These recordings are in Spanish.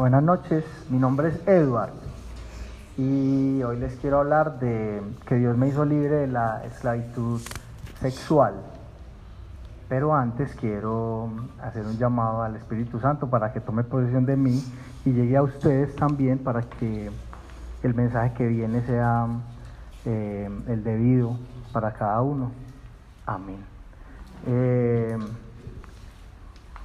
Buenas noches, mi nombre es Edward y hoy les quiero hablar de que Dios me hizo libre de la esclavitud sexual. Pero antes quiero hacer un llamado al Espíritu Santo para que tome posesión de mí y llegue a ustedes también para que el mensaje que viene sea eh, el debido para cada uno. Amén. Eh,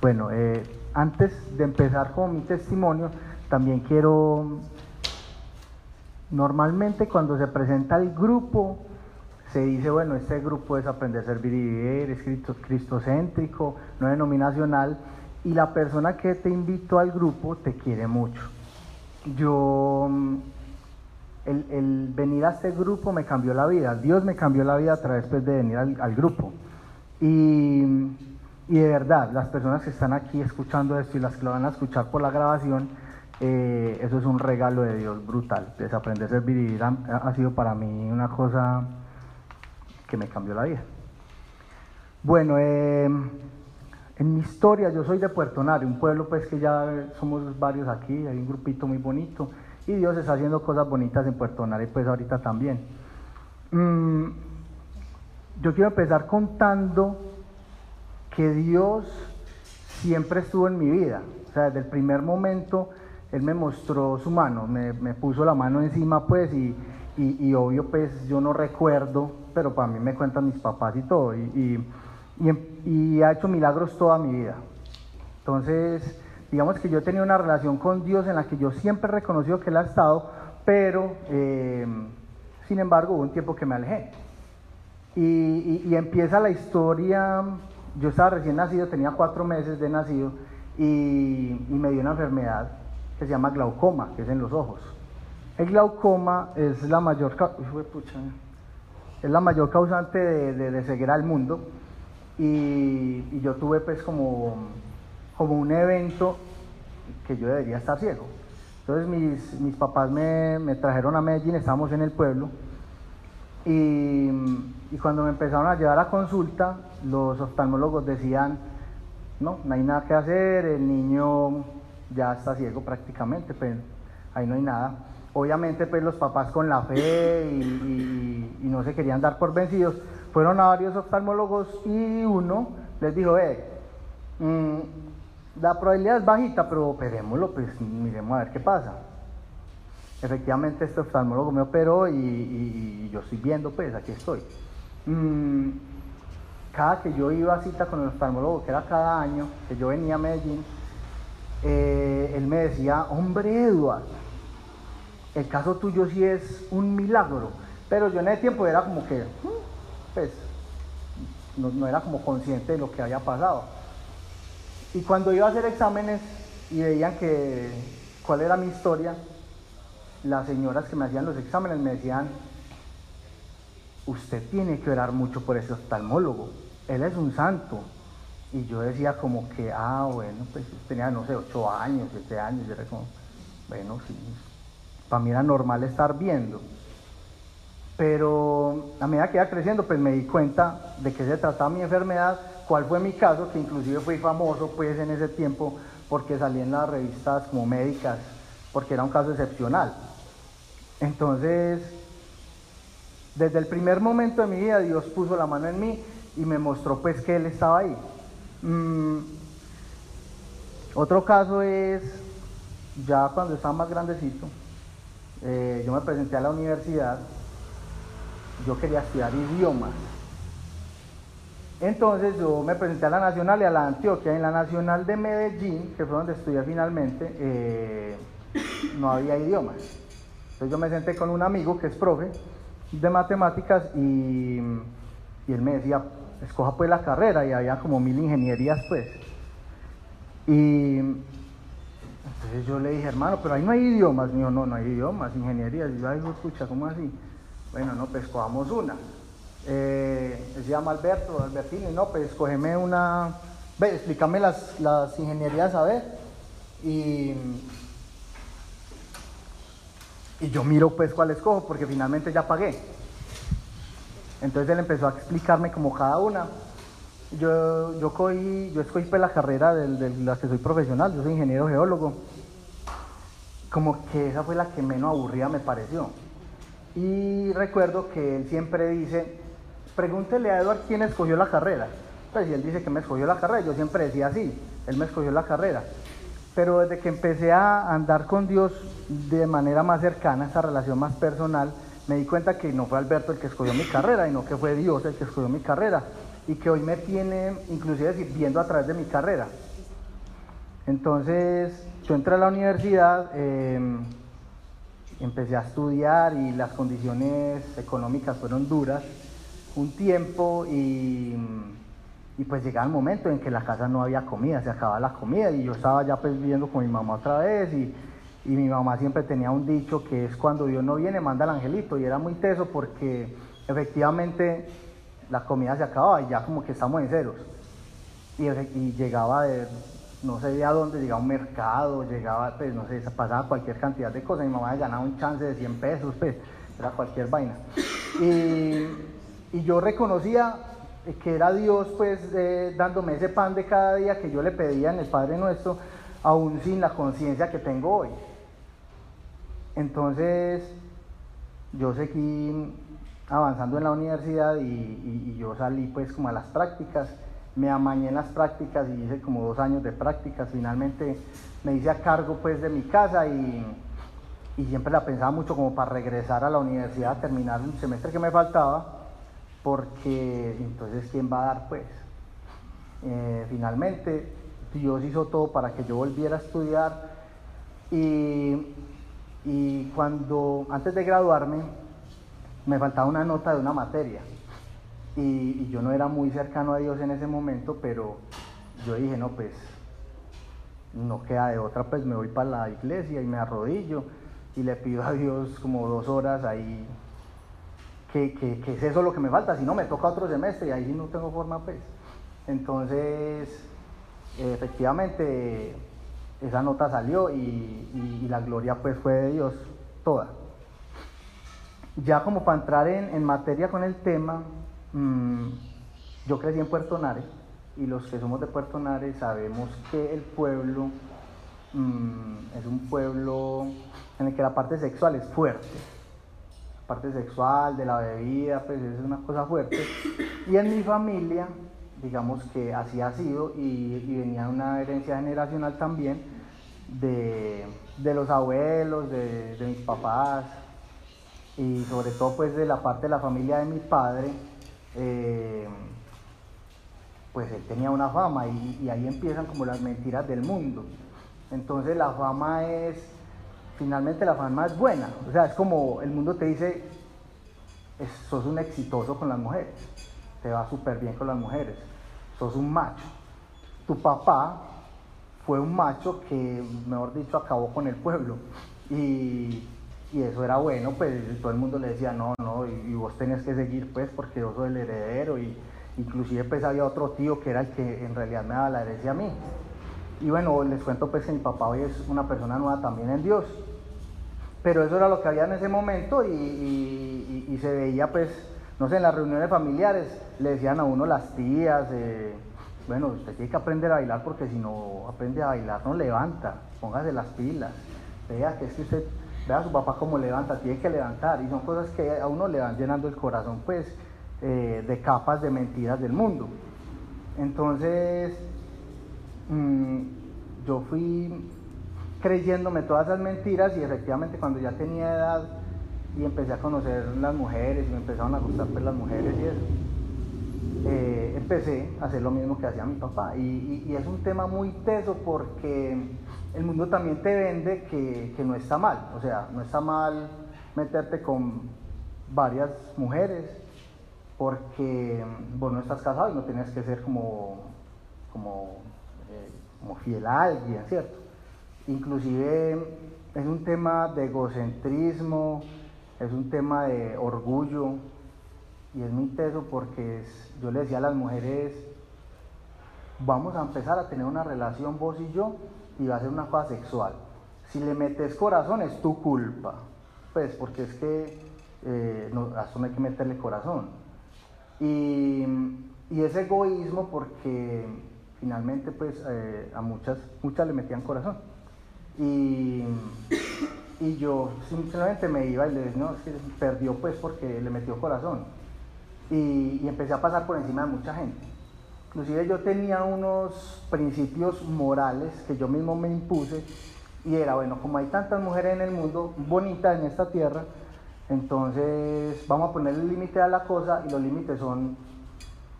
bueno, eh, antes de empezar con mi testimonio, también quiero, normalmente cuando se presenta el grupo, se dice, bueno, este grupo es aprender, a servir y vivir, es cristo, cristocéntrico, no denominacional, y la persona que te invitó al grupo te quiere mucho. Yo, el, venir a este grupo me cambió la vida, Dios me cambió la vida a través pues, de venir al, al grupo. Y y de verdad, las personas que están aquí escuchando esto y las que lo van a escuchar por la grabación, eh, eso es un regalo de Dios brutal. Desaprender servir y vivir ha, sido para mí una cosa que me cambió la vida. Bueno, eh, en mi historia yo soy de Puerto Nare, un pueblo pues que ya somos varios aquí, hay un grupito muy bonito y Dios está haciendo cosas bonitas en Puerto Nare pues ahorita también. Mm, yo quiero empezar contando que Dios siempre estuvo en mi vida. O sea, desde el primer momento Él me mostró su mano, me, puso la mano encima pues y, y, obvio pues yo no recuerdo, pero para mí me cuentan mis papás y todo. Y, y, ha hecho milagros toda mi vida. Entonces, digamos que yo tenía una relación con Dios en la que yo siempre he reconocido que Él ha estado, pero eh, sin embargo hubo un tiempo que me alejé. y empieza la historia yo estaba recién nacido, tenía cuatro meses de nacido y, me dio una enfermedad que se llama glaucoma, que es en los ojos. El glaucoma es la mayor, es la mayor causante de, ceguera del mundo y, yo tuve pues como, como un evento que yo debería estar ciego. Entonces mis, mis papás me, me trajeron a Medellín, estábamos en el pueblo y, cuando me empezaron a llevar a consulta, los oftalmólogos decían, no, no hay nada que hacer, el niño ya está ciego prácticamente, pues ahí no hay nada. Obviamente pues los papás con la fe y, no se querían dar por vencidos, fueron a varios oftalmólogos y uno les dijo, eh, la probabilidad es bajita, pero operémoslo, pues miremos a ver qué pasa efectivamente este oftalmólogo me operó y, yo estoy viendo, pues aquí estoy. Mm, cada que yo iba a cita con el oftalmólogo, que era cada año, que yo venía a Medellín, eh, él me decía, hombre Eduardo, el caso tuyo sí es un milagro, pero yo en ese tiempo era como que, mm, pues, no, no era como consciente de lo que había pasado. Y cuando iba a hacer exámenes y veían que cuál era mi historia, las señoras que me hacían los exámenes me decían, usted tiene que orar mucho por ese oftalmólogo, él es un santo. Y yo decía como que, ah, bueno, pues tenía, no sé, ocho años, siete años, yo era como, bueno, sí, para mí era normal estar viendo. Pero a medida que iba creciendo, pues me di cuenta de qué se trataba mi enfermedad, cuál fue mi caso, que inclusive fui famoso pues en ese tiempo porque salí en las revistas como médicas, porque era un caso excepcional. Entonces, desde el primer momento de mi vida, Dios puso la mano en mí y me mostró pues que Él estaba ahí. Mm, otro caso es, ya cuando estaba más grandecito, eh, yo me presenté a la universidad, yo quería estudiar idiomas. Entonces yo me presenté a la Nacional y a la Antioquia. En la Nacional de Medellín, que fue donde estudié finalmente, eh, no había idiomas. Entonces yo me senté con un amigo que es profe de matemáticas y, él me decía, escoja pues la carrera y había como mil ingenierías pues. Y entonces yo le dije, hermano, pero ahí no hay idiomas. Me dijo, no, no hay idiomas, ingenierías. Y yo, ay, escucha, ¿cómo así? Bueno, no, pues escojamos una. Eh, se llama Alberto, Albertini, no, pues escógeme una, ve, explícame las, las ingenierías a ver. Y y yo miro pues cuál escojo, porque finalmente ya pagué. Entonces él empezó a explicarme como cada una. Yo, yo, yo escogí pues la carrera de, la que soy profesional, yo soy ingeniero geólogo. como que esa fue la que menos aburrida me pareció. Y recuerdo que él siempre dice, pregúntele a Edward quién escogió la carrera. Pues él dice que me escogió la carrera, yo siempre decía así, él me escogió la carrera. Pero desde que empecé a andar con Dios de manera más cercana, esa relación más personal, me di cuenta que no fue Alberto el que escogió mi carrera, sino que fue Dios el que escogió mi carrera y que hoy me tiene inclusive viendo a través de mi carrera. Entonces yo entré a la universidad, em, empecé a estudiar y las condiciones económicas fueron duras un tiempo y, y, pues llegaba el momento en que la casa no había comida, se acababa la comida y yo estaba ya pues viviendo con mi mamá otra vez y, y mi mamá siempre tenía un dicho que es cuando Dios no viene manda al angelito y era muy teso porque efectivamente la comida se acababa y ya como que estamos en ceros y, llegaba de no sé de a dónde, llegaba un mercado, llegaba, pues no sé, pasaba cualquier cantidad de cosas. Mi mamá ganaba un chance de 100 pesos, pues, era cualquier vaina. Y, y yo reconocía que era Dios, pues, dándome ese pan de cada día que yo le pedía en el Padre Nuestro, aún sin la conciencia que tengo hoy. Entonces, yo seguí avanzando en la universidad y, y yo salí, pues, como a las prácticas me amañé en las prácticas y hice como dos años de prácticas. Finalmente me hice a cargo pues de mi casa y, y, siempre la pensaba mucho como para regresar a la universidad terminar un semestre que me faltaba, porque entonces ¿quién va a dar pues? Eh, finalmente Dios hizo todo para que yo volviera a estudiar y, y cuando antes de graduarme me faltaba una nota de una materia y, yo no era muy cercano a Dios en ese momento, pero yo dije, no, pues no queda de otra, pues me voy para la iglesia y me arrodillo y le pido a Dios como dos horas ahí, que, que, es eso lo que me falta, si no me toca otro semestre y ahí no tengo forma, pues. Entonces, efectivamente, esa nota salió y, la gloria pues fue de Dios toda. Ya como para entrar en, materia con el tema, Mm, yo crecí en Puerto Nare y los que somos de Puerto Nare sabemos que el pueblo mm, es un pueblo en el que la parte sexual es fuerte. La parte sexual, de la bebida, pues es una cosa fuerte. Y en mi familia, digamos que así ha sido y, venía una herencia generacional también de, los abuelos, de, mis papás y sobre todo pues de la parte de la familia de mi padre eh, pues él tenía una fama y, ahí empiezan como las mentiras del mundo. Entonces la fama es, finalmente la fama es buena, o sea, es como el mundo te dice, sos un exitoso con las mujeres, te va súper bien con las mujeres, sos un macho. Tu papá fue un macho que, mejor dicho, acabó con el pueblo y, y eso era bueno, pues todo el mundo le decía, no, no, y, vos tenés que seguir, pues, porque yo soy el heredero, y inclusive pues había otro tío que era el que en realidad me daba la herencia a mí. Y bueno, les cuento pues que mi papá hoy es una persona nueva también en Dios. Pero eso era lo que había en ese momento y, y, se veía pues, no sé, en las reuniones familiares le decían a uno las tías, eh, bueno, usted tiene que aprender a bailar porque si no aprende a bailar no levanta, póngase las pilas, vea que es que usted vea a su papá cómo levanta, tiene que levantar, y son cosas que a uno le van llenando el corazón, pues, eh, de capas de mentiras del mundo. Entonces, mm, yo fui creyéndome todas esas mentiras y efectivamente cuando ya tenía edad y empecé a conocer las mujeres y me empezaron a gustar pues, las mujeres y eso, eh, empecé a hacer lo mismo que hacía mi papá. y es un tema muy teso porque el mundo también te vende que, no está mal. O sea, no está mal meterte con varias mujeres porque vos no estás casado y no tienes que ser como, como, eh, como fiel a alguien, ¿cierto? Inclusive es un tema de egocentrismo, es un tema de orgullo y es muy teso porque yo le decía a las mujeres, vamos a empezar a tener una relación vos y yo y va a ser una cosa sexual. Si le metes corazón es tu culpa, pues porque es que eh, a eso no hay que meterle corazón. Y, y ese egoísmo porque finalmente pues eh, a muchas, muchas le metían corazón. Y, y yo simplemente me iba y le decía, no, es que perdió pues porque le metió corazón. Y, y empecé a pasar por encima de mucha gente. Inclusive yo tenía unos principios morales que yo mismo me impuse y era, bueno, como hay tantas mujeres en el mundo, bonitas en esta tierra, entonces vamos a ponerle límite a la cosa y los límites son,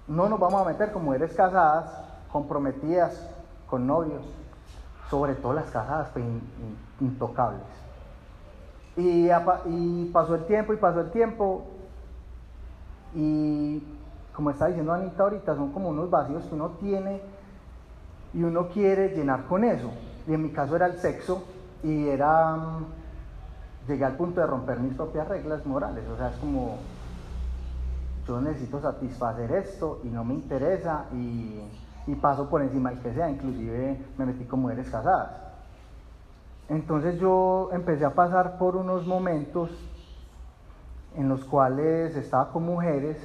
no nos vamos a meter con mujeres casadas, comprometidas, con novios, sobre todo las casadas, pues, intocables. Y, pasó el tiempo y pasó el tiempo y como está diciendo Anita ahorita, son como unos vacíos que uno tiene y uno quiere llenar con eso. Y en mi caso era el sexo y era, mm, llegué al punto de romper mis propias reglas morales. O sea, es como, yo necesito satisfacer esto y no me interesa y, y paso por encima del que sea. Inclusive me metí con mujeres casadas. Entonces yo empecé a pasar por unos momentos en los cuales estaba con mujeres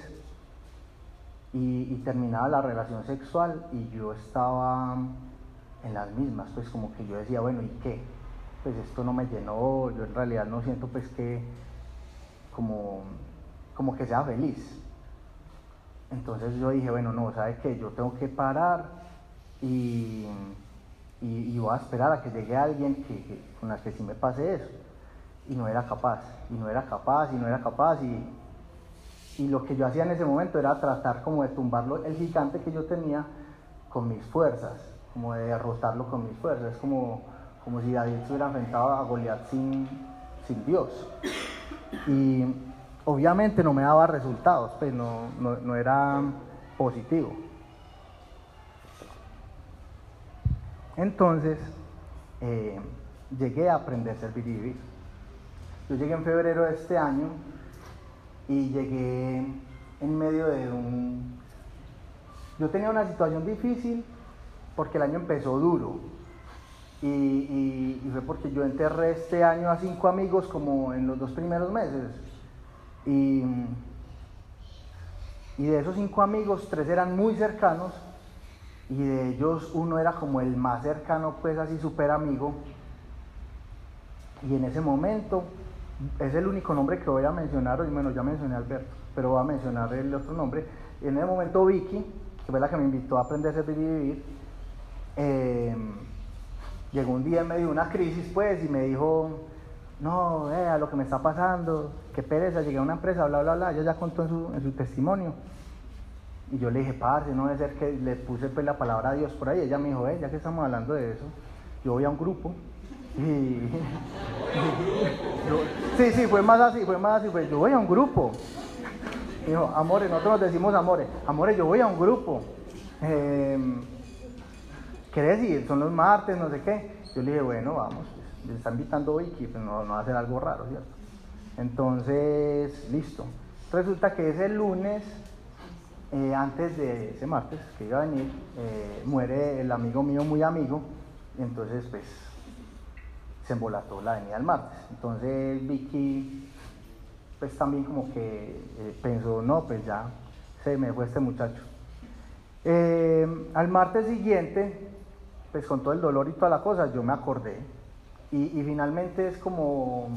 y, terminaba la relación sexual y yo estaba en las mismas, pues como que yo decía, bueno, ¿y qué? Pues esto no me llenó, yo en realidad no siento pues que como, como que sea feliz. Entonces yo dije, bueno, no, ¿sabe qué? Yo tengo que parar y, y, voy a esperar a que llegue alguien que, con la que sí me pase eso. Y no era capaz, y no era capaz, y no era capaz, y, y lo que yo hacía en ese momento era tratar como de tumbarlo, el gigante que yo tenía con mis fuerzas, como de derrotarlo con mis fuerzas. Es como, como si David se hubiera enfrentado a Goliat sin, sin Dios. Y obviamente no me daba resultados, pues no, no, era positivo. Entonces, eh, llegué a aprender a servir y vivir. Yo llegué en febrero de este año y llegué en medio de un... Yo tenía una situación difícil porque el año empezó duro y, fue porque yo enterré este año a cinco amigos como en los dos primeros meses y, y de esos cinco amigos tres eran muy cercanos y de ellos uno era como el más cercano pues así súper amigo y en ese momento es el único nombre que voy a mencionar hoy, bueno, ya mencioné a Alberto, pero voy a mencionar el otro nombre. En ese momento Vicky, que fue la que me invitó a aprender a servir y vivir, eh, llegó un día en medio de una crisis, pues, y me dijo, no, vea lo que me está pasando, qué pereza, llegué a una empresa, bla, bla, bla, ella ya contó en su, en su testimonio. Y yo le dije, parce, no debe ser que le puse pues la palabra a Dios por ahí. Ella me dijo, eh, ya que estamos hablando de eso, yo voy a un grupo y, sí, sí, fue más así, fue más así, pues yo voy a un grupo. Dijo, amores, nosotros nos decimos amores, amores, yo voy a un grupo. Eh, ¿Qué decir? Son los martes, no sé qué. Yo le dije, bueno, vamos, pues, le está invitando Vicky, pues no, no va a hacer algo raro, ¿cierto? Entonces, listo. Resulta que ese lunes, eh, antes de ese martes que iba a venir, eh, muere el amigo mío, muy amigo, y entonces, pues, se embolató la avenida el martes. Entonces Vicky, pues también como que eh, pensó, no, pues ya se me fue este muchacho. Al martes siguiente, pues con todo el dolor y toda la cosa, yo me acordé. Y, finalmente es como,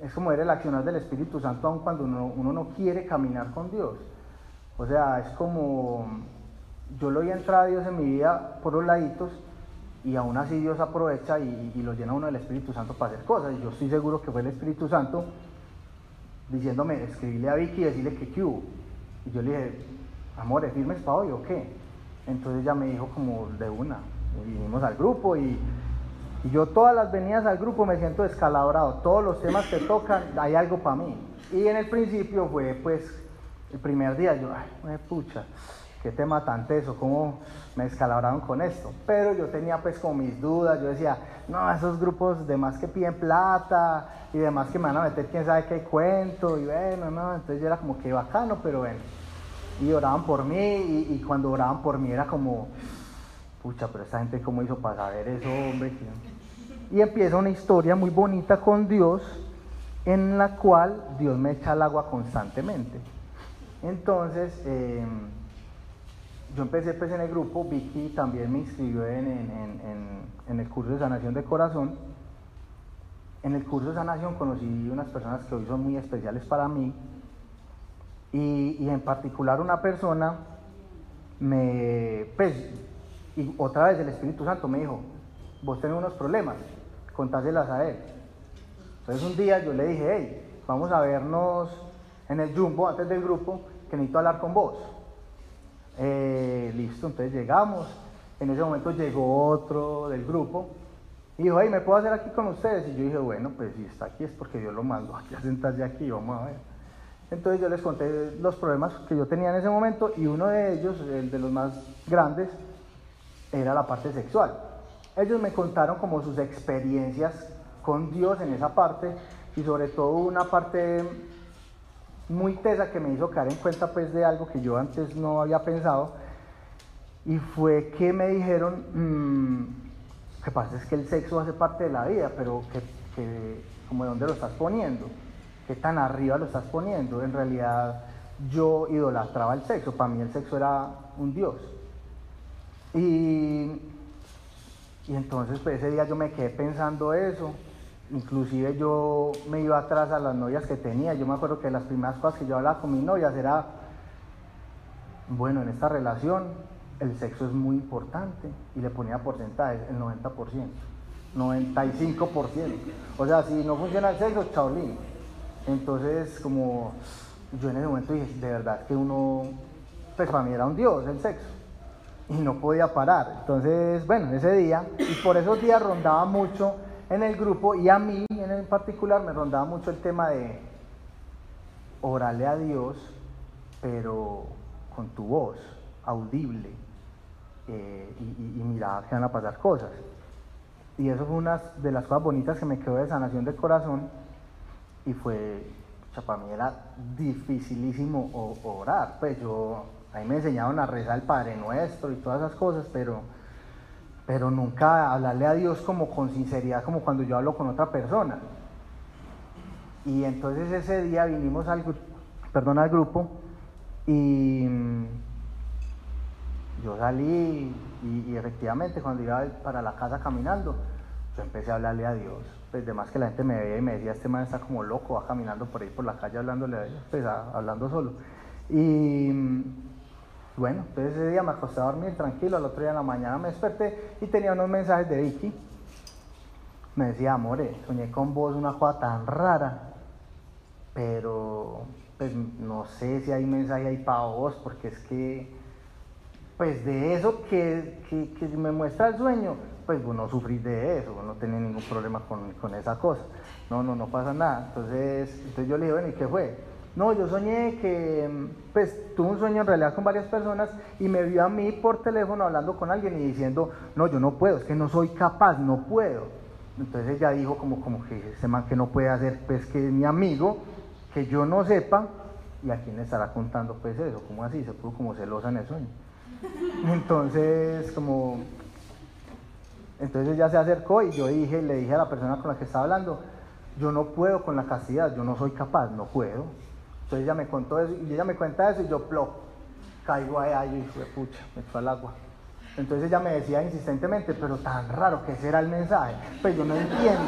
es como ver el accionar del Espíritu Santo aun cuando uno, uno no quiere caminar con Dios. O sea, es como, yo lo voy a entrar a Dios en mi vida por los laditos, y aún así Dios aprovecha y, lo llena uno del Espíritu Santo para hacer cosas. Y yo estoy seguro que fue el Espíritu Santo diciéndome, escribirle a Vicky y decirle que qué hubo. Y yo le dije, amor, ¿es firmes para hoy o qué? Entonces ella me dijo como de una. Vinimos al grupo y, y, yo todas las venidas al grupo me siento descalabrado. Todos los temas que tocan, hay algo para mí. Y en el principio fue pues el primer día, yo, ay, me pucha qué tema tan teso, cómo me descalabraron con esto. Pero yo tenía pues como mis dudas, yo decía, no, esos grupos de más que piden plata y demás que me van a meter quién sabe qué cuento, y bueno, no, entonces yo era como que bacano, pero bueno. Y oraban por mí, y, cuando oraban por mí era como, pucha, pero esta gente cómo hizo para saber eso, hombre. Y empieza una historia muy bonita con Dios, en la cual Dios me echa el agua constantemente. Entonces, eh, yo empecé pues en el grupo, Vicky también me inscribió en, el curso de sanación de corazón. En el curso de sanación conocí unas personas que hoy son muy especiales para mí. Y, y en particular una persona me, pues, y otra vez el Espíritu Santo me dijo, vos tenés unos problemas, contáselas a él. Entonces un día yo le dije, hey, vamos a vernos en el Jumbo antes del grupo, que necesito hablar con vos. Eh, listo, entonces llegamos. En ese momento llegó otro del grupo y dijo, hey, ¿me puedo hacer aquí con ustedes? Y yo dije, bueno, pues si está aquí es porque Dios lo mandó aquí a sentarse aquí, vamos a ver. Entonces yo les conté los problemas que yo tenía en ese momento y uno de ellos, el de los más grandes, era la parte sexual. Ellos me contaron como sus experiencias con Dios en esa parte y sobre todo una parte muy tesa que me hizo caer en cuenta pues de algo que yo antes no había pensado y fue que me dijeron mmm, que pasa es que el sexo hace parte de la vida pero que, que como de dónde lo estás poniendo qué tan arriba lo estás poniendo. En realidad yo idolatraba el sexo para mí el sexo era un dios y, y entonces pues ese día yo me quedé pensando eso inclusive yo me iba atrás a las novias que tenía. Yo me acuerdo que las primeras cosas que yo hablaba con mis novias era, bueno, en esta relación el sexo es muy importante y le ponía porcentajes, el 90%, 95%. O sea, si no funciona el sexo, chaolín. Entonces, como yo en ese momento dije, de verdad que uno, pues para mí era un dios el sexo y no podía parar. Entonces, bueno, ese día, y por esos días rondaba mucho en el grupo y a mí en particular me rondaba mucho el tema de orarle a Dios, pero con tu voz, audible, eh, y, y, mira que van a pasar cosas. Y eso fue una de las cosas bonitas que me quedó de sanación del corazón y fue, para mí era dificilísimo orar, pues yo, ahí me enseñaron a rezar el Padre Nuestro y todas esas cosas, pero pero nunca hablarle a Dios como con sinceridad, como cuando yo hablo con otra persona. Y entonces ese día vinimos al, perdón, al grupo y mm, yo salí y, efectivamente cuando iba para la casa caminando, yo empecé a hablarle a Dios. Pues de más que la gente me veía y me decía, este man está como loco, va caminando por ahí por la calle hablándole a Dios, pues hablando solo. Y mm, bueno, entonces ese día me acosté a dormir tranquilo, al otro día en la mañana me desperté y tenía unos mensajes de Vicky. Me decía, amore, soñé con vos una cosa tan rara, pero pues no sé si hay mensaje ahí para vos, porque es que, pues de eso que, que, me muestra el sueño, pues vos no sufrís de eso, vos no tenés ningún problema con, con esa cosa. No, no, no pasa nada. Entonces, entonces yo le dije, bueno, ¿y qué fue? No, yo soñé que, pues tuve un sueño en realidad con varias personas y me vio a mí por teléfono hablando con alguien y diciendo, no, yo no puedo, es que no soy capaz, no puedo. Entonces ella dijo como, como que ese man que no puede hacer, pues que es mi amigo, que yo no sepa, y a quién le estará contando pues eso, como así, se puso como celosa en el sueño. Entonces, como, entonces ella se acercó y yo dije, le dije a la persona con la que estaba hablando, yo no puedo con la castidad, yo no soy capaz, no puedo. Entonces ella me contó eso y ella me cuenta eso y yo plop, caigo ahí y dije, pucha, me echó al agua. Entonces ella me decía insistentemente, pero tan raro que ese era el mensaje. Pues yo no entiendo.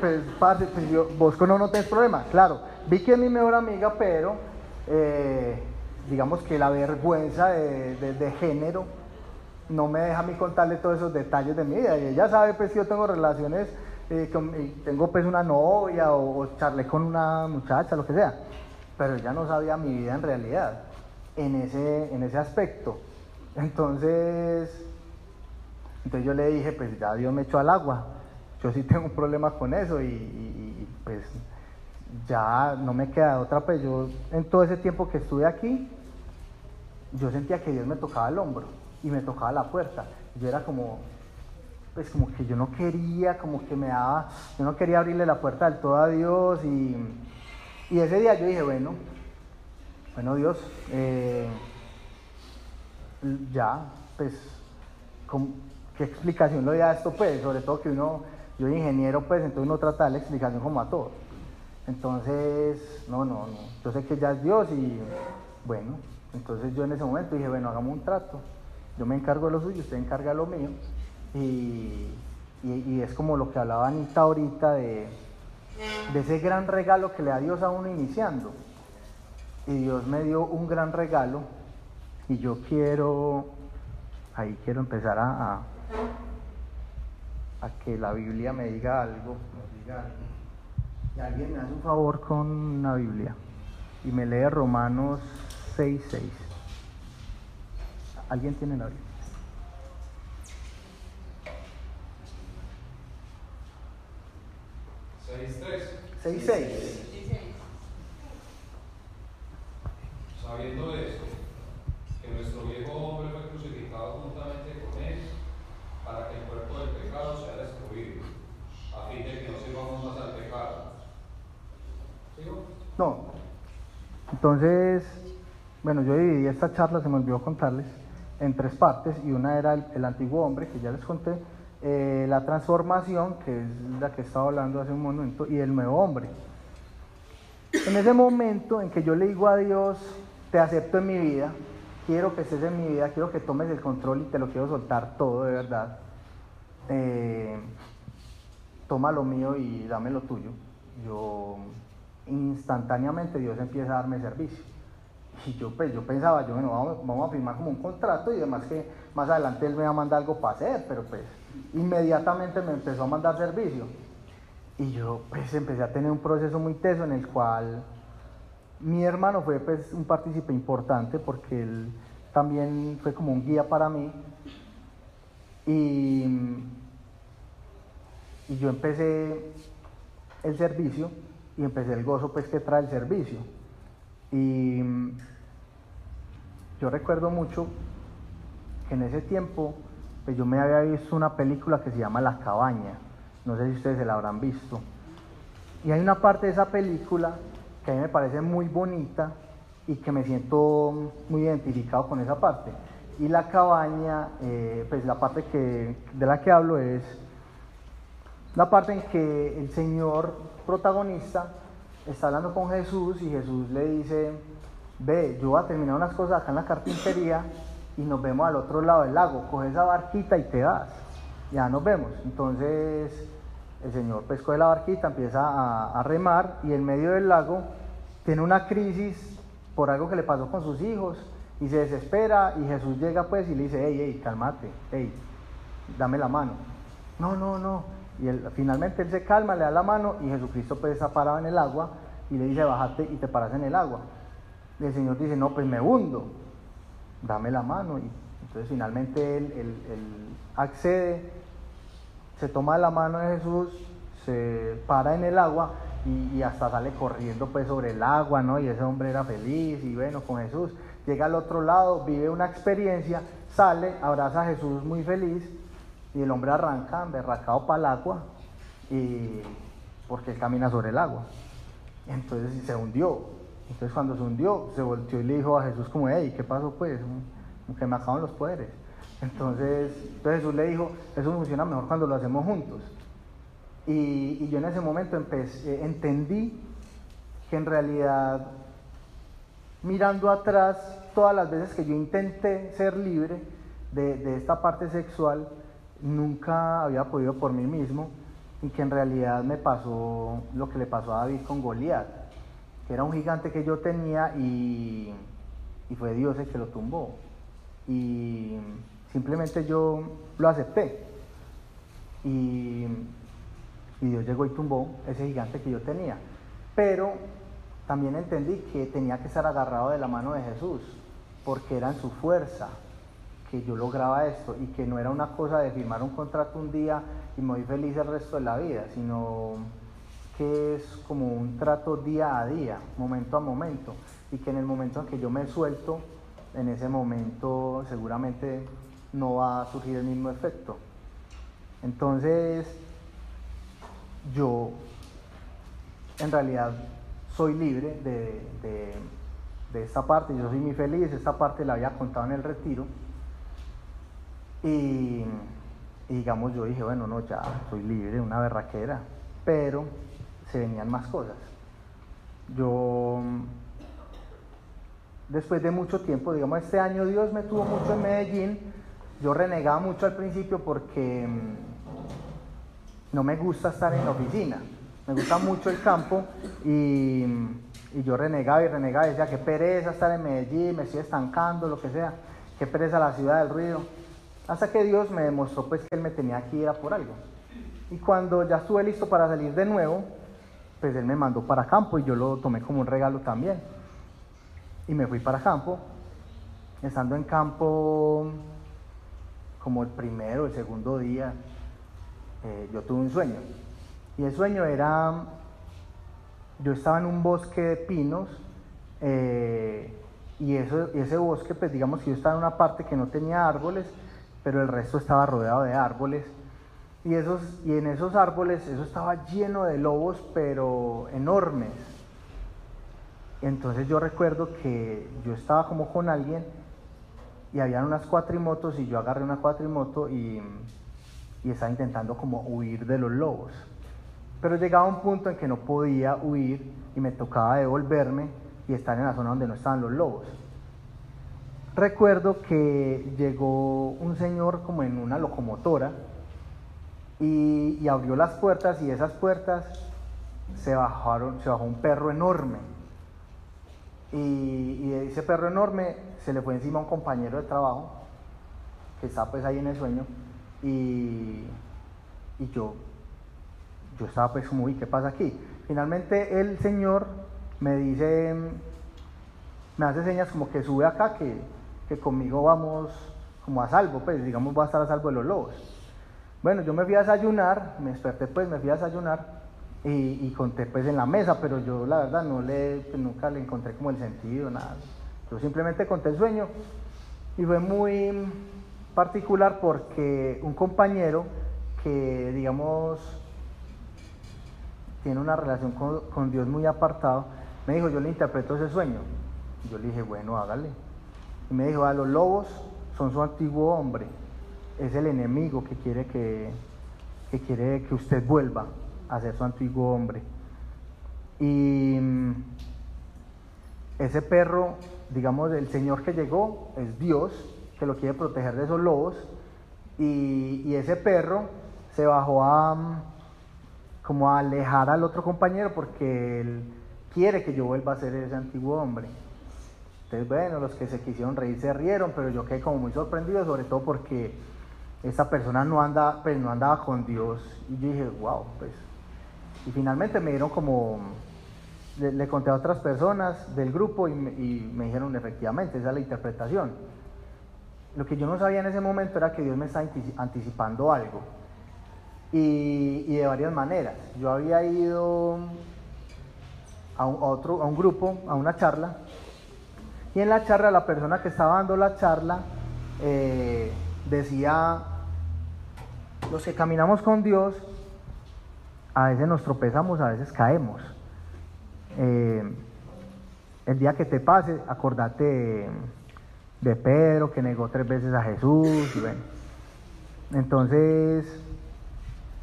Pues, pues, pues yo, vos con no, tenés problema. Claro, vi que es mi mejor amiga, pero eh, digamos que la vergüenza de, de, género no me deja a mí contarle todos esos detalles de mi vida. Y ella sabe pues que yo tengo relaciones, eh, tengo pues una novia o, o charlé con una muchacha, lo que sea pero ella no sabía mi vida en realidad, en ese, en ese aspecto. Entonces, entonces yo le dije, pues ya Dios me echó al agua, yo sí tengo un problema con eso y, pues ya no me queda otra, pues yo en todo ese tiempo que estuve aquí, yo sentía que Dios me tocaba el hombro y me tocaba la puerta. Yo era como, pues como que yo no quería, como que me daba, yo no quería abrirle la puerta del todo a Dios y y ese día yo dije, bueno, bueno Dios, eh, ya, pues, ¿qué explicación le doy a esto? Pues, sobre todo que uno, yo ingeniero, pues, entonces uno trata la explicación como a todo. Entonces, no, no, no, yo sé que ya es Dios y bueno, entonces yo en ese momento dije, bueno, hagamos un trato, yo me encargo de lo suyo, usted encarga lo mío y, y, es como lo que hablaba Anita ahorita de, de ese gran regalo que le da Dios a uno iniciando. Y Dios me dio un gran regalo y yo quiero, ahí quiero empezar a, a, que la Biblia me diga algo, Y alguien me hace un favor con la Biblia y me lee Romanos 6.6. ¿Alguien tiene la? 6.6. Sabiendo esto, que nuestro viejo hombre fue crucificado juntamente con él, para que el cuerpo del pecado sea destruido, a fin de que no sirvamos más al pecado. ¿Sigo? No. Entonces, bueno, yo dividí esta charla, se me olvidó contarles, en tres partes, y una era el antiguo hombre, que ya les conté, eh, la transformación, que es la que estaba hablando hace un momento, y el nuevo hombre. En ese momento en que yo le digo a Dios, te acepto en mi vida, quiero que estés en mi vida, quiero que tomes el control y te lo quiero soltar todo de verdad. Eh, toma lo mío y dame lo tuyo. Yo instantáneamente Dios empieza a darme servicio. Y yo, pues, yo pensaba, yo, bueno, vamos, vamos a firmar como un contrato y demás que más adelante Él me va a mandar algo para hacer, pero pues inmediatamente me empezó a mandar servicio. Y yo pues empecé a tener un proceso muy teso en el cual mi hermano fue pues un partícipe importante porque él también fue como un guía para mí. Y, y yo empecé el servicio y empecé el gozo pues que trae el servicio. Y yo recuerdo mucho en ese tiempo pues yo me había visto una película que se llama La Cabaña, no sé si ustedes se la habrán visto. Y hay una parte de esa película que a mí me parece muy bonita y que me siento muy identificado con esa parte. Y la cabaña, eh, pues la parte que, de la que hablo es la parte en que el señor protagonista está hablando con Jesús y Jesús le dice, ve, yo voy a terminar unas cosas acá en la carpintería y nos vemos al otro lado del lago, coges esa barquita y te vas, ya nos vemos. Entonces el señor pues coge la barquita, empieza a, remar y en medio del lago tiene una crisis por algo que le pasó con sus hijos y se desespera y Jesús llega pues y le dice, hey, hey, cálmate, hey, dame la mano. No, no, no. Y finalmente él se calma, le da la mano y Jesucristo pues está parado en el agua y le dice, bájate y te paras en el agua. Y el Señor dice, no, pues me hundo dame la mano. Y entonces finalmente él, accede, se toma la mano de Jesús, se para en el agua y, hasta sale corriendo pues sobre el agua, ¿no? Y ese hombre era feliz y bueno, con Jesús. Llega al otro lado, vive una experiencia, sale, abraza a Jesús muy feliz y el hombre arranca, berracado para el agua, y, porque él camina sobre el agua. Entonces se hundió. Entonces cuando se hundió, se volteó y le dijo a Jesús como, hey, ¿qué pasó pues? Que me acaban los poderes. Entonces, Jesús le dijo, eso funciona mejor cuando lo hacemos juntos. Y, yo en ese momento eh, entendí que en realidad, mirando atrás, todas las veces que yo intenté ser libre de esta parte sexual, nunca había podido por mí mismo y que en realidad me pasó lo que le pasó a David con Goliat que era un gigante que yo tenía y, fue Dios el que lo tumbó. Y simplemente yo lo acepté. Y, y Dios llegó y tumbó ese gigante que yo tenía. Pero también entendí que tenía que estar agarrado de la mano de Jesús, porque era en su fuerza que yo lograba esto y que no era una cosa de firmar un contrato un día y me voy feliz el resto de la vida, sino que es como un trato día a día, momento a momento, y que en el momento en que yo me suelto, en ese momento seguramente no va a surgir el mismo efecto. Entonces, yo en realidad soy libre de, esta parte, yo soy muy feliz, esta parte la había contado en el retiro, y, y digamos yo dije, bueno, no, ya soy libre, una berraquera, pero se venían más cosas. Yo, después de mucho tiempo, digamos, este año Dios me tuvo mucho en Medellín. Yo renegaba mucho al principio porque, no me gusta estar en la oficina, me gusta mucho el campo y, yo renegaba y renegaba decía, qué pereza estar en Medellín, me estoy estancando, lo que sea, qué pereza la ciudad del ruido. Hasta que Dios me demostró pues que Él me tenía aquí era por algo. Y cuando ya estuve listo para salir de nuevo, pues Él me mandó para campo y yo lo tomé como un regalo también. Y me fui para campo. Estando en campo como el primero, el segundo día, eh, yo tuve un sueño. Y el sueño era, yo estaba en un bosque de pinos eh, y, y ese bosque, pues digamos que yo estaba en una parte que no tenía árboles, pero el resto estaba rodeado de árboles. Y, esos, y en esos árboles, eso estaba lleno de lobos, pero enormes. Entonces yo recuerdo que yo estaba como con alguien y habían unas cuatrimotos y yo agarré una cuatrimoto y, y estaba intentando como huir de los lobos. Pero llegaba un punto en que no podía huir y me tocaba devolverme y estar en la zona donde no estaban los lobos. Recuerdo que llegó un señor como en una locomotora y, abrió las puertas y esas puertas se bajaron, se bajó un perro enorme. Y, ese perro enorme se le fue encima a un compañero de trabajo que está pues ahí en el sueño y, y yo, yo estaba pues como, uy, ¿qué pasa aquí? Finalmente el señor me dice, me hace señas como que sube acá, que, que conmigo vamos como a salvo, pues digamos voy a estar a salvo de los lobos. Bueno, yo me fui a desayunar, me desperté pues, me fui a desayunar y, conté pues en la mesa, pero yo la verdad no le, pues, nunca le encontré como el sentido, nada. Yo simplemente conté el sueño y fue muy particular porque un compañero que, digamos, tiene una relación con, con, Dios muy apartado, me dijo, yo le interpreto ese sueño. Yo le dije, bueno, hágale. Y me dijo, a los lobos son su antiguo hombre, es el enemigo que quiere que, que quiere que usted vuelva a ser su antiguo hombre. Y ese perro, digamos, el Señor que llegó es Dios, que lo quiere proteger de esos lobos, y, y ese perro se bajó a como a alejar al otro compañero porque él quiere que yo vuelva a ser ese antiguo hombre. Entonces, bueno, los que se quisieron reír se rieron, pero yo quedé como muy sorprendido, sobre todo porque esa persona no, anda, pues, no andaba con Dios. Y yo dije, wow, pues. Y finalmente me dieron como, le, conté a otras personas del grupo y me, y me, dijeron, efectivamente, esa es la interpretación. Lo que yo no sabía en ese momento era que Dios me estaba anticipando algo. Y, y de varias maneras. Yo había ido a un, otro, a un grupo, a una charla, y en la charla la persona que estaba dando la charla eh, decía, los que caminamos con Dios, a veces nos tropezamos, a veces caemos. Eh, el día que te pase, acordate de, Pedro que negó tres veces a Jesús. Entonces,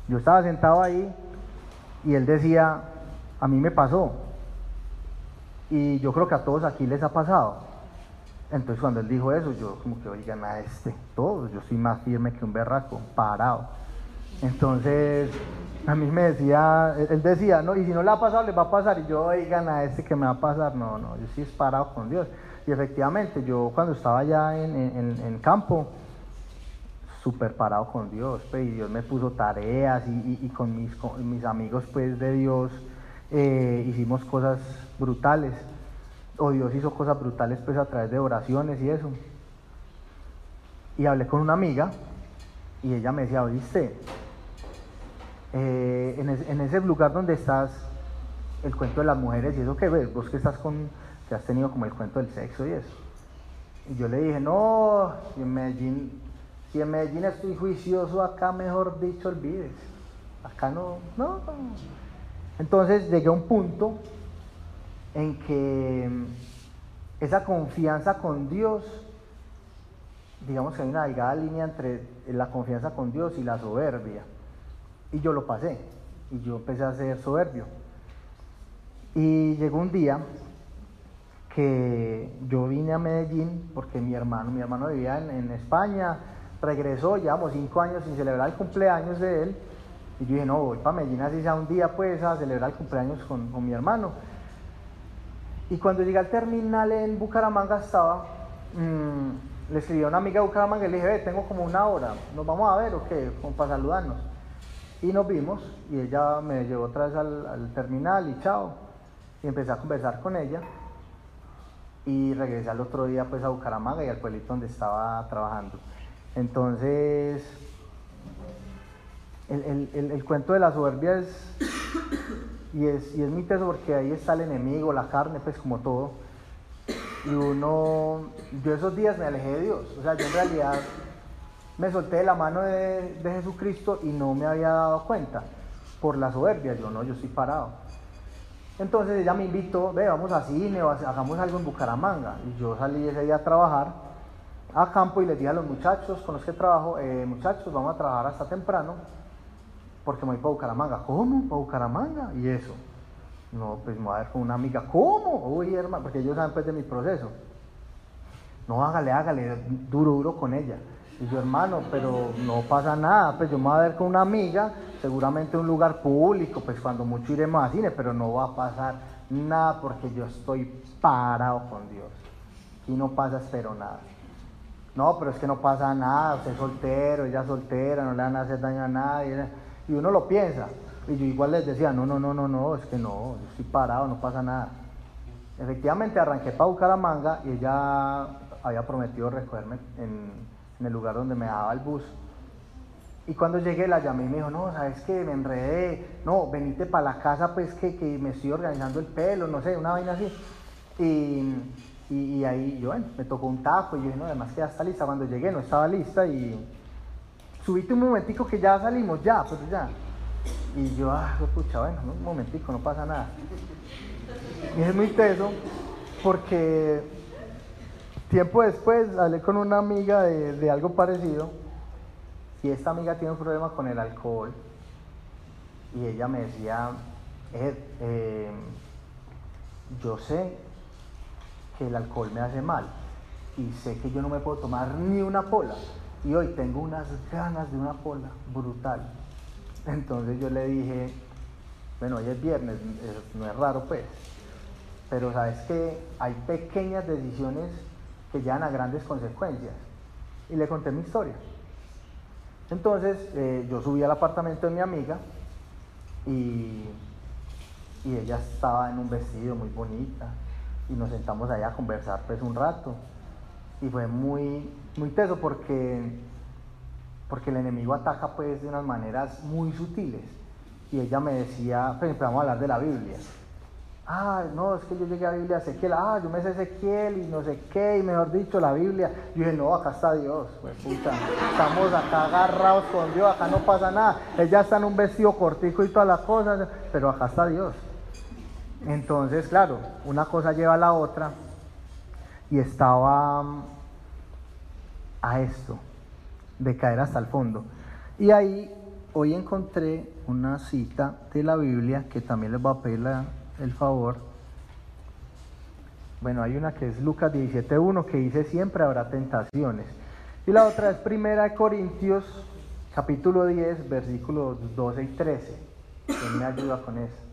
yo estaba sentado ahí y él decía, a mí me pasó. Y yo creo que a todos aquí les ha pasado. Entonces cuando él dijo eso, yo como que, oigan a este, todos, yo soy más firme que un berraco, parado. Entonces, a mí me decía, él decía, no, y si no le ha pasado, le va a pasar. Y yo, oigan a este que me va a pasar, no, no, yo sí es parado con Dios. Y efectivamente, yo cuando estaba allá en, en, campo, súper parado con Dios, pues, y Dios me puso tareas y con, mis, con mis amigos pues de Dios eh, hicimos cosas brutales, o Dios hizo cosas brutales pues a través de oraciones y eso. Y hablé con una amiga y ella me decía, oíste, eh, en, es, en, ese lugar donde estás, el cuento de las mujeres y eso que ves, vos que estás con, que has tenido como el cuento del sexo y eso. Y yo le dije, no, si en Medellín, si en Medellín estoy juicioso, acá mejor dicho olvides. Acá no, no. Entonces llegué a un punto en que esa confianza con Dios, digamos que hay una delgada línea entre la confianza con Dios y la soberbia. Y yo lo pasé, y yo empecé a ser soberbio. Y llegó un día que yo vine a Medellín porque mi hermano, mi hermano vivía en, en España, regresó, llevamos cinco años sin celebrar el cumpleaños de él, Y yo dije, no, voy para Medellín así sea un día pues a celebrar el cumpleaños con, con mi hermano. Y cuando llegué al terminal en Bucaramanga estaba, mmm, le escribí a una amiga de Bucaramanga y le dije, ve, tengo como una hora, ¿nos vamos a ver o qué? Como para saludarnos. Y nos vimos y ella me llevó otra vez al, al terminal y chao. Y empecé a conversar con ella. Y regresé al otro día pues a Bucaramanga y al pueblito donde estaba trabajando. Entonces, el, el, el cuento de la soberbia es, y es, y es mi teso porque ahí está el enemigo, la carne, pues como todo. Y uno, yo esos días me alejé de Dios. O sea, yo en realidad me solté de la mano de, de Jesucristo y no me había dado cuenta por la soberbia. Yo no, yo estoy parado. Entonces ella me invitó, ve, vamos a cine hagamos algo en Bucaramanga. Y yo salí ese día a trabajar a campo y les dije a los muchachos con los que trabajo, eh, muchachos, vamos a trabajar hasta temprano porque me voy para Bucaramanga. ¿Cómo? ¿Para Bucaramanga? Y eso. No, pues me voy a ver con una amiga. ¿Cómo? Uy, hermano, porque ellos saben pues de mi proceso. No, hágale, hágale, duro, duro con ella. Y yo, hermano, pero no pasa nada, pues yo me voy a ver con una amiga, seguramente en un lugar público, pues cuando mucho iremos a cine, pero no va a pasar nada porque yo estoy parado con Dios. Aquí no pasa, espero nada. No, pero es que no pasa nada, usted es soltero, ella es soltera, no le van a hacer daño a nadie. Y uno lo piensa. Y yo igual les decía, no, no, no, no, no, es que no, yo estoy parado, no pasa nada. Efectivamente arranqué para Bucaramanga y ella había prometido recogerme en, el lugar donde me daba el bus. Y cuando llegué la llamé y me dijo, no, sabes que me enredé, no, venite para la casa pues que, que, me estoy organizando el pelo, no sé, una vaina así. Y, y, ahí yo, bueno, me tocó un taco y yo dije, no, además que ya lista. Cuando llegué no estaba lista y subiste un momentico que ya salimos, ya, pues ya. Y yo, ah, pucha, bueno, un momentico, no pasa nada. Y es muy teso porque tiempo después hablé con una amiga de, de algo parecido y esta amiga tiene un problema con el alcohol y ella me decía, Ed, eh, yo sé que el alcohol me hace mal y sé que yo no me puedo tomar ni una pola y hoy tengo unas ganas de una pola brutal. Entonces yo le dije, bueno, hoy es viernes, no es raro pues, pero sabes que hay pequeñas decisiones que llevan a grandes consecuencias. Y le conté mi historia. Entonces eh, yo subí al apartamento de mi amiga y, y, ella estaba en un vestido muy bonita y nos sentamos allá a conversar pues un rato y fue muy, muy teso porque, porque el enemigo ataca pues de unas maneras muy sutiles y ella me decía, pues empezamos a hablar de la Biblia ah, no, es que yo llegué a Biblia Ezequiel, ah, yo me sé Ezequiel y no sé qué, y mejor dicho, la Biblia. Yo dije, no, acá está Dios, pues puta, estamos acá agarrados con Dios, acá no pasa nada. Ella está en un vestido cortico y todas las cosas, pero acá está Dios. Entonces, claro, una cosa lleva a la otra y estaba a esto, de caer hasta el fondo. Y ahí hoy encontré una cita de la Biblia que también les voy a pedir el favor. Bueno, hay una que es Lucas 17.1 que dice siempre habrá tentaciones. Y la otra es Primera de Corintios capítulo 10 versículos 12 y 13. ¿Quién me ayuda con eso?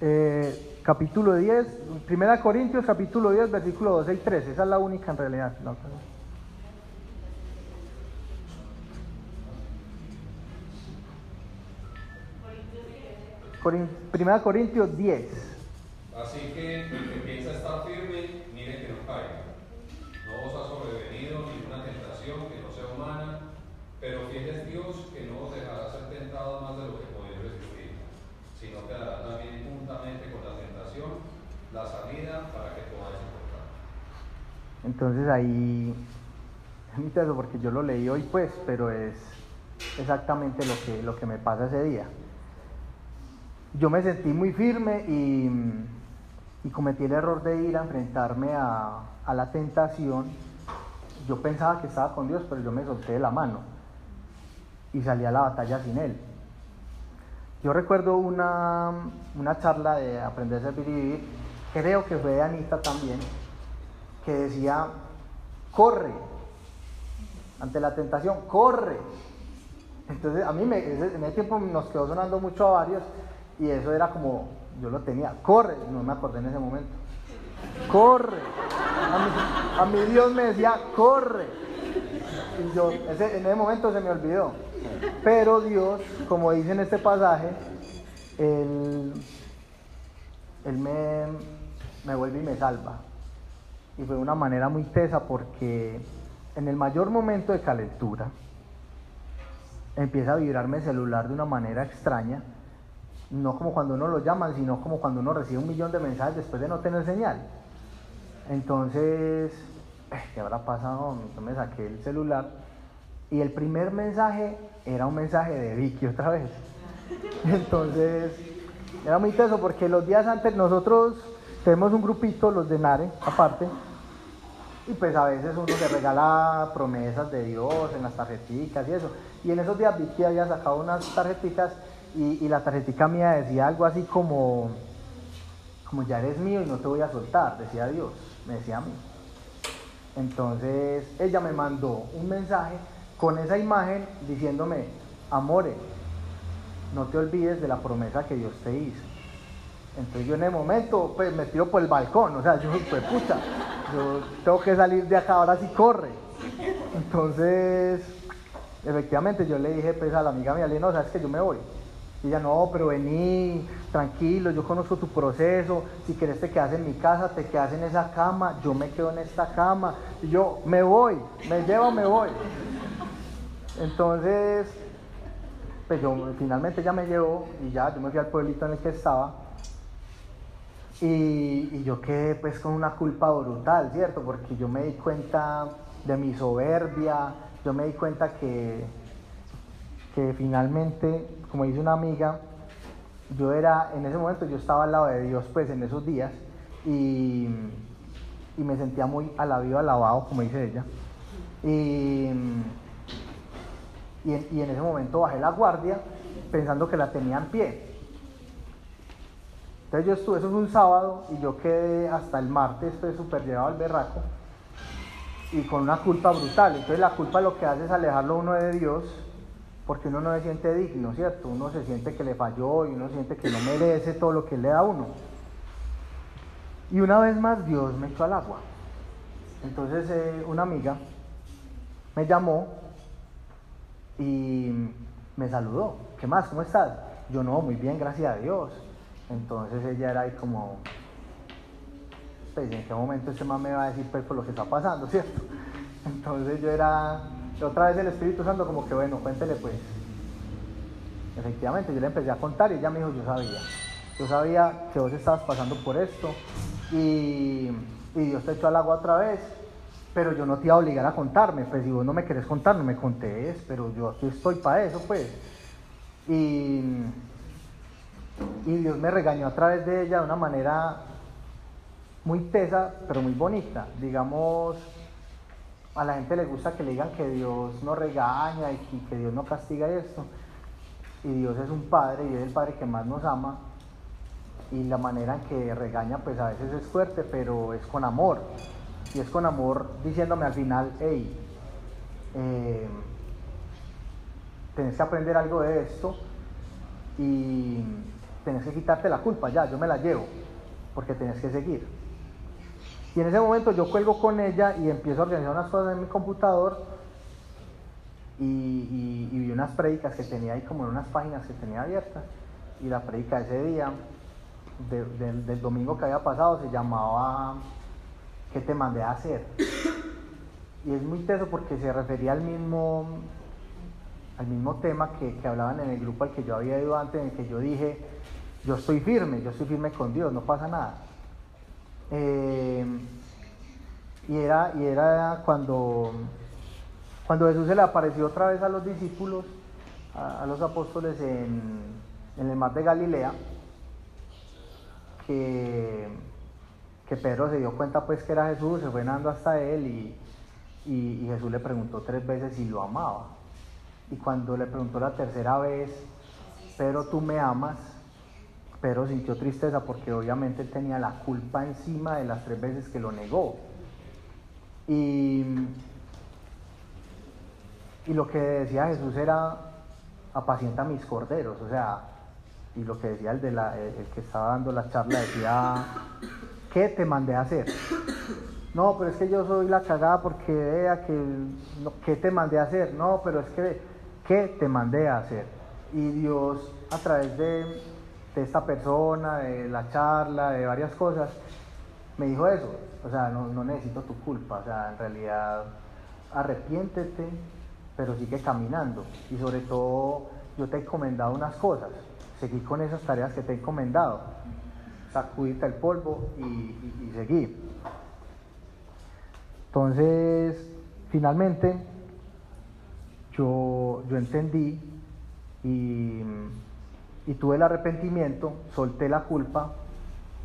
Eh, capítulo 10, Primera Corintios capítulo 10 versículo 12 y 13. Esa es la única en realidad. Primera Corintios 10. Así que el que piensa estar firme, mire que no caiga. No os ha sobrevenido ninguna tentación que no sea humana, pero fiel es Dios que no os dejará ser tentado más de lo que podéis resistir, sino que dará también juntamente con la tentación la salida para que podáis soportar. Entonces ahí es muy teso porque yo lo leí hoy pues, pero es exactamente lo que, lo que me pasa ese día yo me sentí muy firme y, cometí el error de ir a enfrentarme a, a, la tentación. Yo pensaba que estaba con Dios, pero yo me solté de la mano y salí a la batalla sin Él. Yo recuerdo una, una charla de Aprender a Servir y Vivir, creo que fue de Anita también, que decía, corre. Ante la tentación, corre. Entonces a mí me, en ese tiempo nos quedó sonando mucho a varios y eso era como, yo lo tenía, corre, no me acordé en ese momento, corre. A mi, Dios me decía, corre. Y yo, en ese momento se me olvidó. Pero Dios, como dice en este pasaje, Él, él me, me vuelve y me salva. Y fue de una manera muy tesa porque en el mayor momento de calentura empieza a vibrarme el celular de una manera extraña, no como cuando uno lo llama, sino como cuando uno recibe un millón de mensajes después de no tener señal. Entonces, eh, ¿qué habrá pasado? Yo me saqué el celular y el primer mensaje era un mensaje de Vicky otra vez. Entonces, era muy teso porque los días antes nosotros tenemos un grupito, los de Nare, aparte, y pues a veces uno se regala promesas de Dios en las tarjeticas y eso. Y en esos días Vicky había sacado unas tarjetitas y, la tarjetica mía decía algo así como, como ya eres mío y no te voy a soltar, decía Dios, me decía a mí. Entonces ella me mandó un mensaje con esa imagen diciéndome, amore, no te olvides de la promesa que Dios te hizo. Entonces yo en el momento pues me tiro por el balcón, o sea, yo pues pucha, yo tengo que salir de acá, ahora sí corre. Entonces, efectivamente yo le dije pues a la amiga mía, le no, sabes que yo me voy. Y ella, no, pero vení, tranquilo, yo conozco tu proceso, si quieres te quedas en mi casa, te quedas en esa cama, yo me quedo en esta cama. Y yo, me voy, me llevo, me voy. Entonces, pues yo finalmente ya me llevó y ya, yo me fui al pueblito en el que estaba y, yo quedé pues con una culpa brutal, ¿cierto? Porque yo me di cuenta de mi soberbia, yo me di cuenta que, que finalmente, como dice una amiga, yo era, en ese momento yo estaba al lado de Dios pues en esos días y, me sentía muy alabado, alabado, como dice ella. Y, y en ese momento bajé la guardia pensando que la tenía en pie entonces yo estuve, eso fue un sábado y yo quedé hasta el martes, estoy súper llevado al berraco y con una culpa brutal. Entonces la culpa lo que hace es alejarlo uno de Dios porque uno no se siente digno, ¿cierto? Uno se siente que le falló y uno siente que no merece todo lo que él le da a uno. Y una vez más Dios me echó al agua. Entonces eh, una amiga me llamó y me saludó. ¿Qué más? ¿Cómo estás? Yo no, muy bien, gracias a Dios. Entonces ella era ahí como, pues en qué momento este man me va a decir pues por lo que está pasando, ¿cierto? Entonces yo era, otra vez el Espíritu Santo como que bueno, cuéntele pues. Efectivamente, yo le empecé a contar y ella me dijo, yo sabía, yo sabía que vos estabas pasando por esto y, y Dios te echó al agua otra vez, pero yo no te iba a obligar a contarme, pues si vos no me querés contar, no me contés, pero yo aquí estoy para eso pues. Y y Dios me regañó a través de ella de una manera muy tesa, pero muy bonita. Digamos, a la gente le gusta que le digan que Dios no regaña y que Dios no castiga esto. Y Dios es un padre y es el padre que más nos ama. Y la manera en que regaña, pues a veces es fuerte, pero es con amor. Y es con amor diciéndome al final, hey, eh, tenés que aprender algo de esto. Y tenés que quitarte la culpa, ya, yo me la llevo, porque tenés que seguir. Y en ese momento yo cuelgo con ella y empiezo a organizar unas cosas en mi computador y, vi unas prédicas que tenía ahí como en unas páginas que tenía abiertas. Y la prédica ese día, del domingo que había pasado, se llamaba ¿Qué te mandé a hacer? Y es muy teso porque se refería al mismo, al mismo tema que hablaban en el grupo al que yo había ido antes, en el que yo dije, yo estoy firme, yo estoy firme con Dios, no pasa nada. Eh, y, era, y era cuando, cuando Jesús se le apareció otra vez a los discípulos, a, los apóstoles en, el mar de Galilea, que, que, Pedro se dio cuenta pues que era Jesús, se fue nadando hasta él y, y Jesús le preguntó tres veces si lo amaba. Y cuando le preguntó la tercera vez, Pedro, ¿tú me amas? Pero sintió tristeza porque obviamente tenía la culpa encima de las tres veces que lo negó. Y, y lo que decía Jesús era, apacienta mis corderos, o sea, y lo que decía el, de la, el que estaba dando la charla decía, ¿qué te mandé a hacer? No, pero es que yo soy la cagada porque vea que, ¿qué te mandé a hacer? No, pero es que, ¿qué te mandé a hacer? Y Dios, a través de, de esta persona, de la charla, de varias cosas, me dijo eso. O sea, no, necesito tu culpa, o sea, en realidad arrepiéntete, pero sigue caminando. Y sobre todo, yo te he encomendado unas cosas. Seguí con esas tareas que te he encomendado. Sacudite el polvo y, y, y seguí. Entonces, finalmente, yo, yo entendí y, y, tuve el arrepentimiento, solté la culpa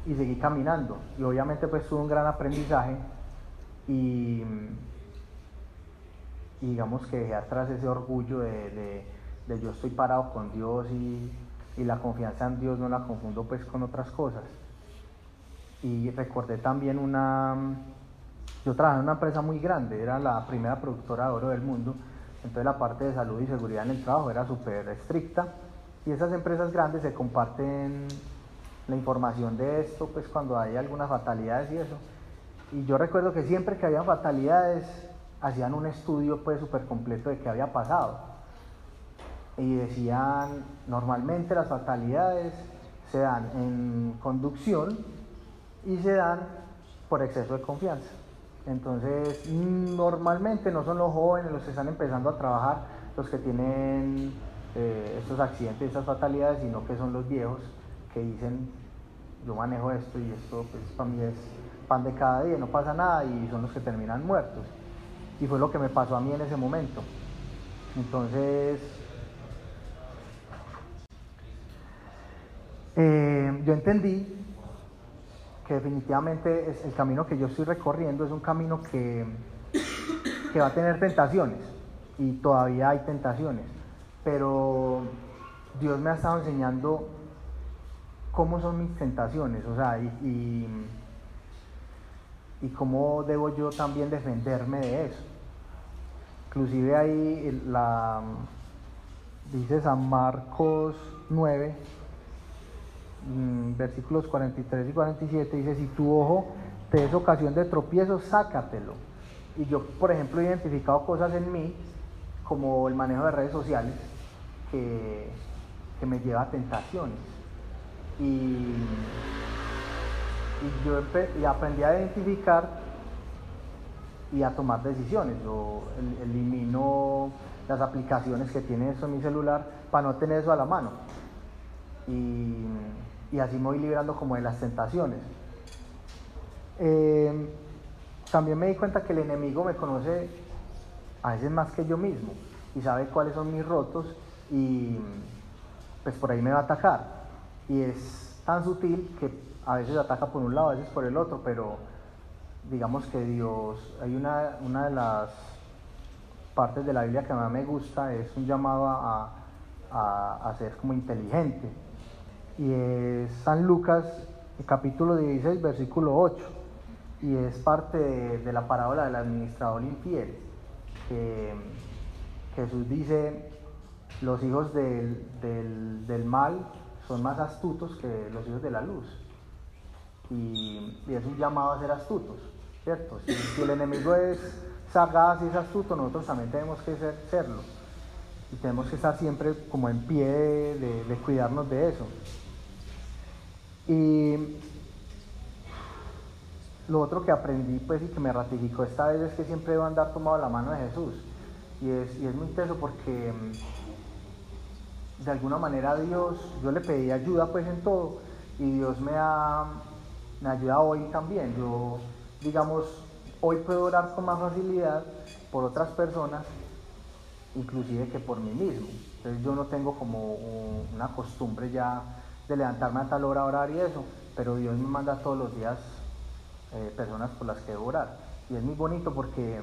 y seguí caminando. Y obviamente pues tuve un gran aprendizaje y, digamos que dejé atrás ese orgullo de, de, yo estoy parado con Dios y, y la confianza en Dios no la confundo pues con otras cosas. Y recordé también una yo trabajaba en una empresa muy grande, era la primera productora de oro del mundo, entonces la parte de salud y seguridad en el trabajo era súper estricta y esas empresas grandes se comparten la información de esto, pues cuando hay algunas fatalidades y eso. Y yo recuerdo que siempre que había fatalidades hacían un estudio pues súper completo de qué había pasado. Y decían, normalmente las fatalidades se dan en conducción y se dan por exceso de confianza. Entonces, normalmente no son los jóvenes los que están empezando a trabajar los que tienen eh, estos accidentes, estas fatalidades, sino que son los viejos que dicen, yo manejo esto y esto pues, para mí es pan de cada día, no pasa nada y son los que terminan muertos. Y fue lo que me pasó a mí en ese momento. Entonces, eh, yo entendí que definitivamente el camino que yo estoy recorriendo es un camino que, que va a tener tentaciones y todavía hay tentaciones, pero Dios me ha estado enseñando cómo son mis tentaciones, o sea, y, y, cómo debo yo también defenderme de eso. Inclusive ahí la, dice San Marcos 9, versículos 43 y 47 dice, si tu ojo te es ocasión de tropiezo, sácatelo. Y yo, por ejemplo, he identificado cosas en mí, como el manejo de redes sociales, que, me lleva a tentaciones. Y, yo aprendí a identificar y a tomar decisiones. Yo elimino las aplicaciones que tiene eso en mi celular para no tener eso a la mano. Y, así me voy librando como de las tentaciones. Eh, también me di cuenta que el enemigo me conoce a veces más que yo mismo y sabe cuáles son mis rotos y pues por ahí me va a atacar. Y es tan sutil que a veces ataca por un lado, a veces por el otro, pero digamos que Dios, hay una, una de las partes de la Biblia que más me gusta, es un llamado a, a, a ser como inteligente y es San Lucas, capítulo 16, versículo 8, y es parte de, la parábola del administrador infiel, que Jesús dice, los hijos del, del, mal son más astutos que los hijos de la luz, y, es un llamado a ser astutos, ¿cierto? Si, el enemigo es sagaz y es astuto, nosotros también tenemos que ser, serlo y tenemos que estar siempre como en pie de cuidarnos de eso. Y lo otro que aprendí pues y que me ratificó esta vez es que siempre debo andar tomado la mano de Jesús. Y es, y es muy intenso porque de alguna manera Dios, yo le pedí ayuda pues en todo y Dios me ha, me ayuda hoy también. Yo, digamos, hoy puedo orar con más facilidad por otras personas, inclusive que por mí mismo. Entonces yo no tengo como una costumbre ya de levantarme a tal hora a orar y eso, pero Dios me manda todos los días eh, personas por las que debo orar. Y es muy bonito porque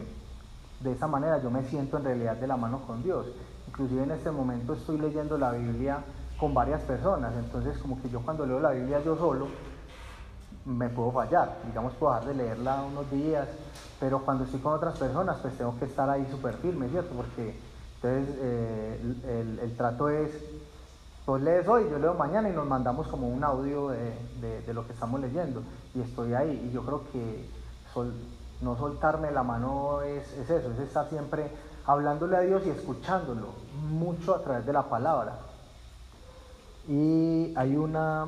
de esa manera yo me siento en realidad de la mano con Dios. Inclusive en este momento estoy leyendo la Biblia con varias personas, entonces como que yo cuando leo la Biblia yo solo me puedo fallar, digamos puedo dejar de leerla unos días pero cuando estoy con otras personas, pues tengo que estar ahí súper firme, ¿cierto? Porque entonces eh, el, trato es, pues lees hoy, yo leo mañana y nos mandamos como un audio de, lo que estamos leyendo y estoy ahí. Y yo creo que no soltarme la mano es, es eso, es estar siempre hablándole a Dios y escuchándolo, mucho a través de la palabra. Y hay una,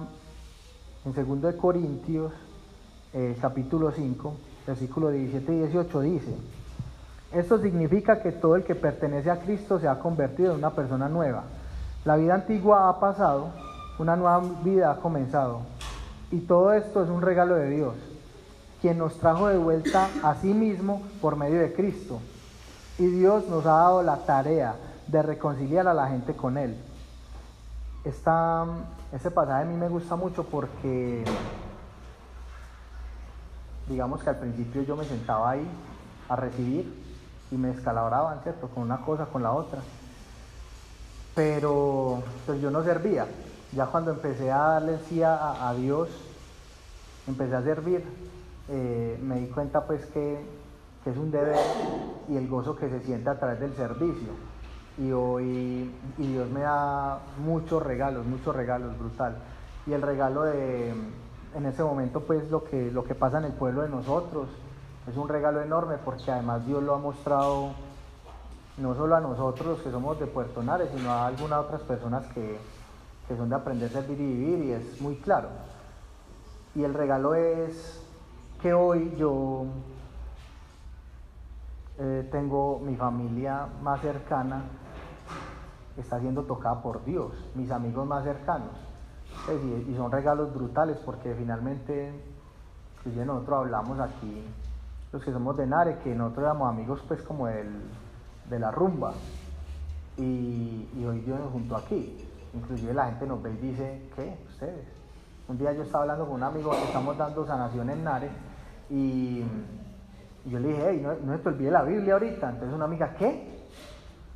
en 2 de Corintios, eh, capítulo 5, versículo 17 y 18 dice, esto significa que todo el que pertenece a Cristo se ha convertido en una persona nueva. La vida antigua ha pasado, una nueva vida ha comenzado. Y todo esto es un regalo de Dios, quien nos trajo de vuelta a sí mismo por medio de Cristo y Dios nos ha dado la tarea de reconciliar a la gente con Él. Esta, este pasaje a mí me gusta mucho porque, digamos que al principio yo me sentaba ahí a recibir y me descalabraban, ¿cierto? Con una cosa, con la otra. Pero pues yo no servía. Ya cuando empecé a darle sí a, Dios, empecé a servir, eh, me di cuenta pues que que es un deber, y el gozo que se siente a través del servicio. Y hoy y Dios me da muchos regalos, muchos regalos, brutal. Y el regalo de, en ese momento, pues lo que, lo que pasa en el pueblo de nosotros, es un regalo enorme porque además Dios lo ha mostrado no solo a nosotros los que somos de Puerto Nares, sino a algunas otras personas que, que son de aprender, a servir y vivir, y es muy claro. Y el regalo es que hoy yo eh, tengo mi familia más cercana, está siendo tocada por Dios, mis amigos más cercanos. y, son regalos brutales porque finalmente, inclusive nosotros hablamos aquí, los que somos de Nare, que nosotros éramos amigos pues como de la rumba. Y, hoy Dios nos juntó aquí. Inclusive la gente nos ve y dice, ¿qué? ¿Ustedes? Un día yo estaba hablando con un amigo que estamos dando sanación en Nare y y yo le dije, hey, no, no te olvide la Biblia ahorita. Entonces una amiga, ¿qué?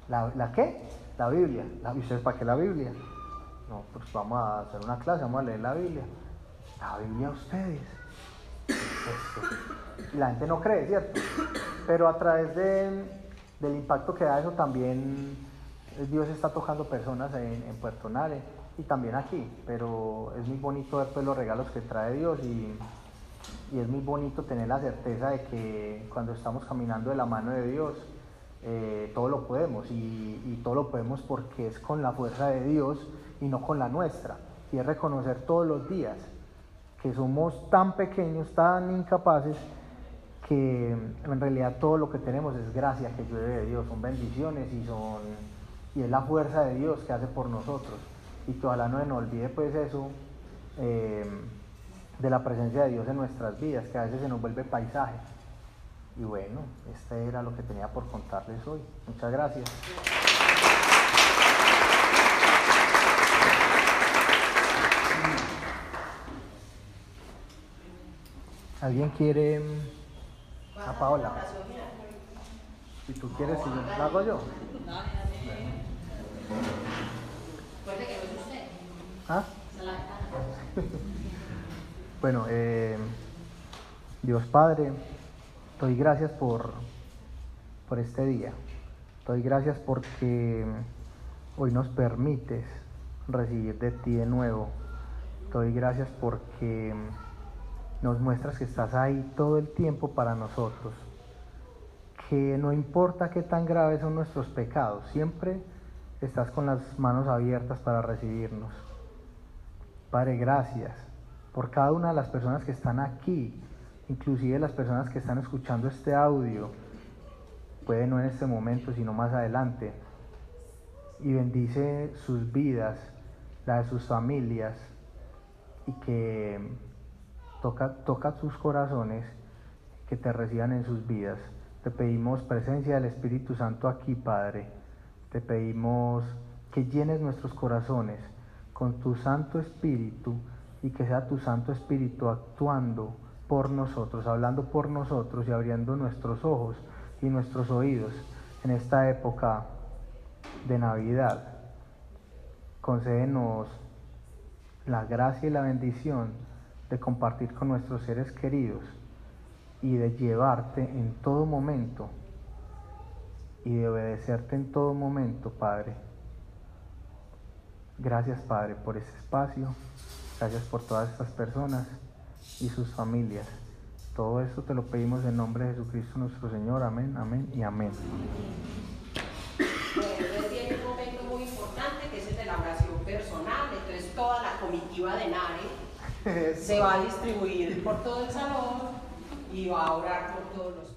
¿La, la qué? La Biblia. ¿Y ustedes para qué la Biblia? No, pues vamos a hacer una clase, vamos a leer la Biblia. La Biblia a ustedes. Y la gente no cree, ¿cierto? Pero a través de, del impacto que da eso también Dios está tocando personas en, en Puerto Nare y también aquí. Pero es muy bonito ver pues, los regalos que trae Dios y y es muy bonito tener la certeza de que cuando estamos caminando de la mano de Dios, eh, todo lo podemos y, todo lo podemos porque es con la fuerza de Dios y no con la nuestra. Y es reconocer todos los días que somos tan pequeños, tan incapaces, que en realidad todo lo que tenemos es gracia que llueve de Dios, son bendiciones y, son, y es la fuerza de Dios que hace por nosotros. Y que ojalá no nos olvide pues eso. Eh, de la presencia de Dios en nuestras vidas, que a veces se nos vuelve paisaje. Y bueno, este era lo que tenía por contarles hoy. Muchas gracias. ¿Alguien quiere a Paola? Si tú quieres, si yo, ¿la hago yo? ¿Ah? Bueno, eh, Dios Padre, doy gracias por, por este día. Doy gracias porque hoy nos permites recibir de ti de nuevo. Doy gracias porque nos muestras que estás ahí todo el tiempo para nosotros. Que no importa qué tan graves son nuestros pecados, siempre estás con las manos abiertas para recibirnos. Padre, gracias por cada una de las personas que están aquí, inclusive las personas que están escuchando este audio, puede no en este momento, sino más adelante. Y bendice sus vidas, la de sus familias, y que toca, toca sus corazones, que te reciban en sus vidas. Te pedimos presencia del Espíritu Santo aquí, Padre. Te pedimos que llenes nuestros corazones con tu Santo Espíritu y que sea tu Santo Espíritu actuando por nosotros, hablando por nosotros y abriendo nuestros ojos y nuestros oídos en esta época de Navidad. Concédenos la gracia y la bendición de compartir con nuestros seres queridos y de llevarte en todo momento y de obedecerte en todo momento, Padre. Gracias, Padre, por ese espacio. Gracias por todas estas personas y sus familias. Todo esto te lo pedimos en nombre de Jesucristo nuestro Señor. Amén, amén y amén. Bueno, tiene un momento muy importante que es el de la oración personal. Entonces toda la comitiva de NARE se va a distribuir por todo el salón y va a orar por todos los